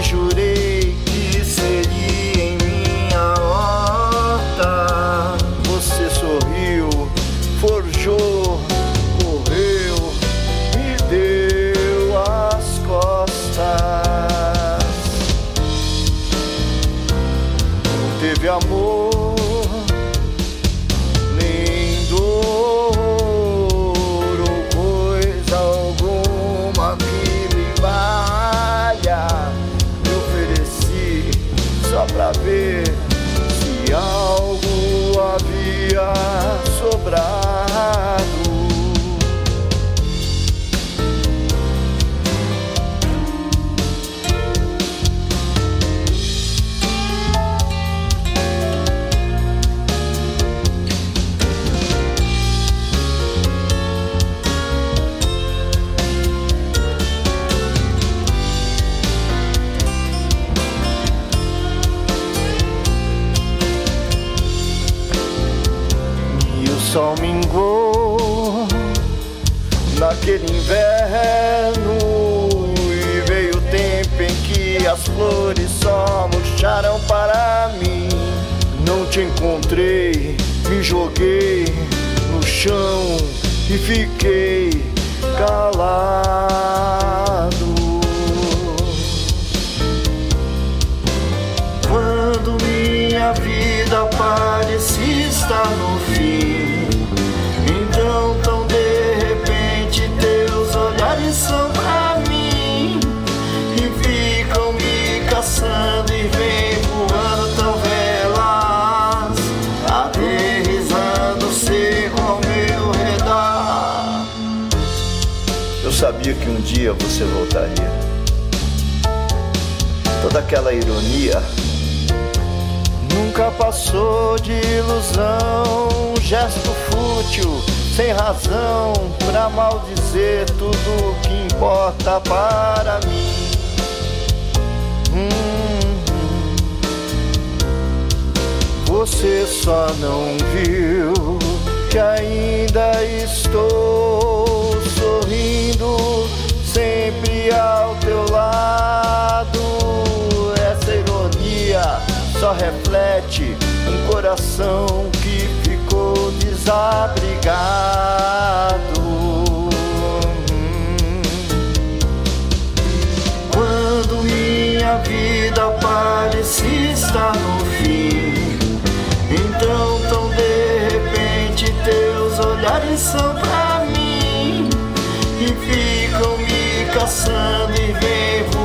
e jurei que seria em minha horta. Você sorriu, forjou, correu, me deu as costas. Não teve amor. Sol minguou naquele inverno e veio o tempo em que as flores só murcharam para mim. Não te encontrei, me joguei no chão e fiquei calado. Quando minha vida parecia estar no sabia que um dia você voltaria. Toda aquela ironia Nunca passou de ilusão, gesto fútil, sem razão, pra maldizer tudo o que importa para mim. Hum, Você só não viu que ainda estou um coração que ficou desabrigado. Quando minha vida parecia estar no fim, então tão de repente teus olhares são pra mim e ficam me caçando e vem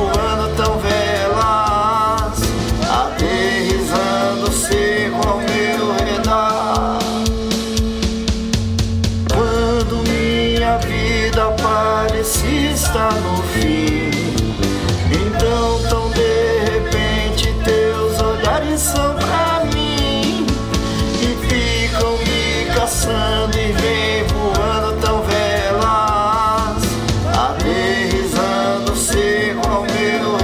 vida parece estar no fim. Então, tão de repente, teus olhares são pra mim e ficam me caçando e vem voando tão velas, aterrissando seco ao meu